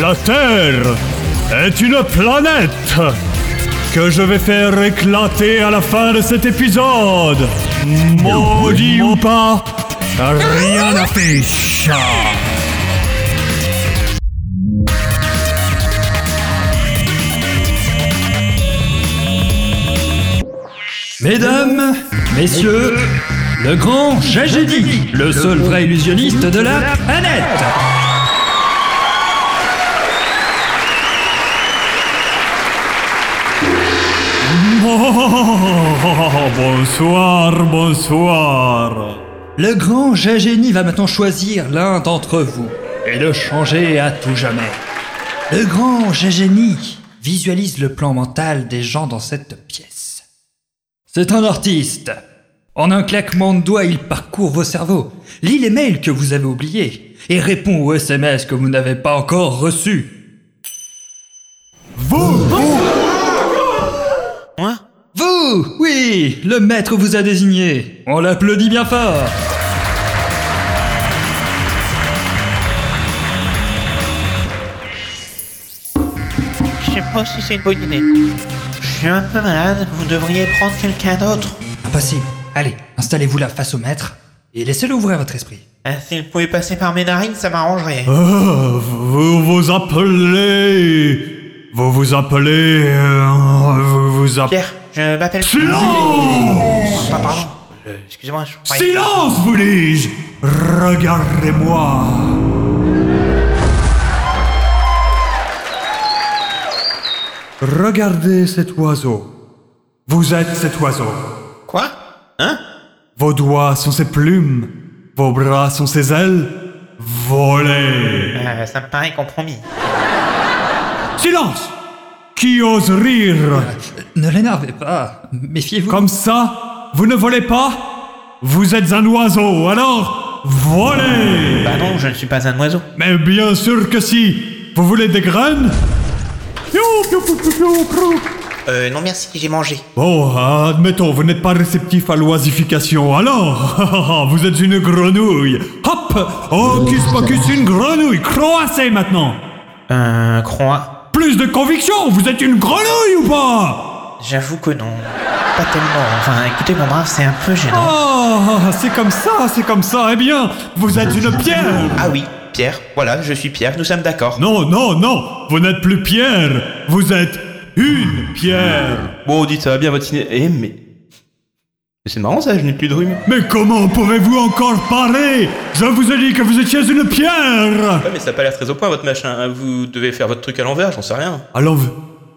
La Terre est une planète que je vais faire éclater à la fin de cet épisode. Maudit ou pas, rien n'affiche. Mesdames, messieurs, le grand Jajedi, le seul vrai illusionniste de la planète. Oh, bonsoir, bonsoir. Le grand Jagénie va maintenant choisir l'un d'entre vous et le changer à tout jamais. Le grand Jagénie visualise le plan mental des gens dans cette pièce. C'est un artiste. En un claquement de doigts, il parcourt vos cerveaux, lit les mails que vous avez oubliés et répond aux SMS que vous n'avez pas encore reçus. Vous, Moi Vous Oui Le maître vous a désigné. On l'applaudit bien fort. Je sais pas si c'est une bonne idée. Je suis un peu malade, vous devriez prendre quelqu'un d'autre. Impossible. Allez, installez-vous là face au maître et laissez-le ouvrir votre esprit. Ah, S'il pouvait passer par mes narines, ça m'arrangerait. Ah, vous vous appelez. Vous vous appelez. euh, Vous vous appelez. Pierre, je m'appelle... Silence Ah, pardon. Euh, Excusez-moi, je croyais- Silence, vous dis-je Regardez-moi Regardez cet oiseau. Vous êtes cet oiseau. Quoi? Hein? Vos doigts sont ses plumes. Vos bras sont ses ailes. Volez Euh, Ça me paraît compromis. Silence Qui ose rire? Ne l'énervez pas. Méfiez-vous. Comme ça, vous ne volez pas? Vous êtes un oiseau, alors volez Bah non, je ne suis pas un oiseau. Mais bien sûr que si Vous voulez des graines? Euh, non merci, j'ai mangé. Bon, admettons, vous n'êtes pas réceptif à l'oisification, alors Vous êtes une grenouille. Hop Hocus pocus, une grenouille. Croassez maintenant. Un croix. Plus de conviction Vous êtes une grenouille ou pas? J'avoue que non. Pas tellement. Enfin, écoutez, mon brave, c'est un peu gênant. Oh, c'est comme ça, c'est comme ça. Eh bien, vous êtes une pierre. Ah oui, Pierre. Voilà, je suis Pierre, nous sommes d'accord. Non, non, non Vous n'êtes plus pierre Vous êtes une pierre Bon, dites, ça va bien votre ciné. Eh, mais. C'est marrant ça, je n'ai plus de rhume. Mais comment pourrez-vous encore parler? Je vous ai dit que vous étiez une pierre Ouais, mais ça a pas l'air très au point votre machin. hein. Vous devez faire votre truc à l'envers, j'en sais rien. Alors,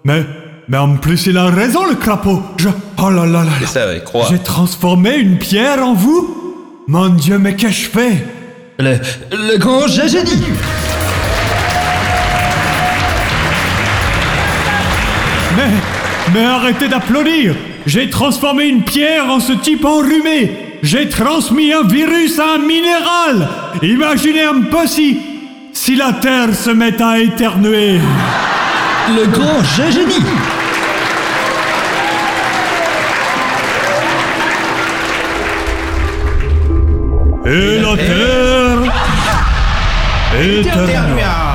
mais, mais en plus il a raison le crapaud Je... Oh là là là C'est là ça, ouais, croix. J'ai transformé une pierre en vous? Mon dieu, mais qu'ai-je fait? Le, le grand Jagénie Mais, mais arrêtez d'applaudir. J'ai transformé une pierre en ce type enrhumé. J'ai transmis un virus à un minéral. Imaginez un peu si... Si la Terre se met à éternuer. Le grand Jagénie Et la Terre Éternellement.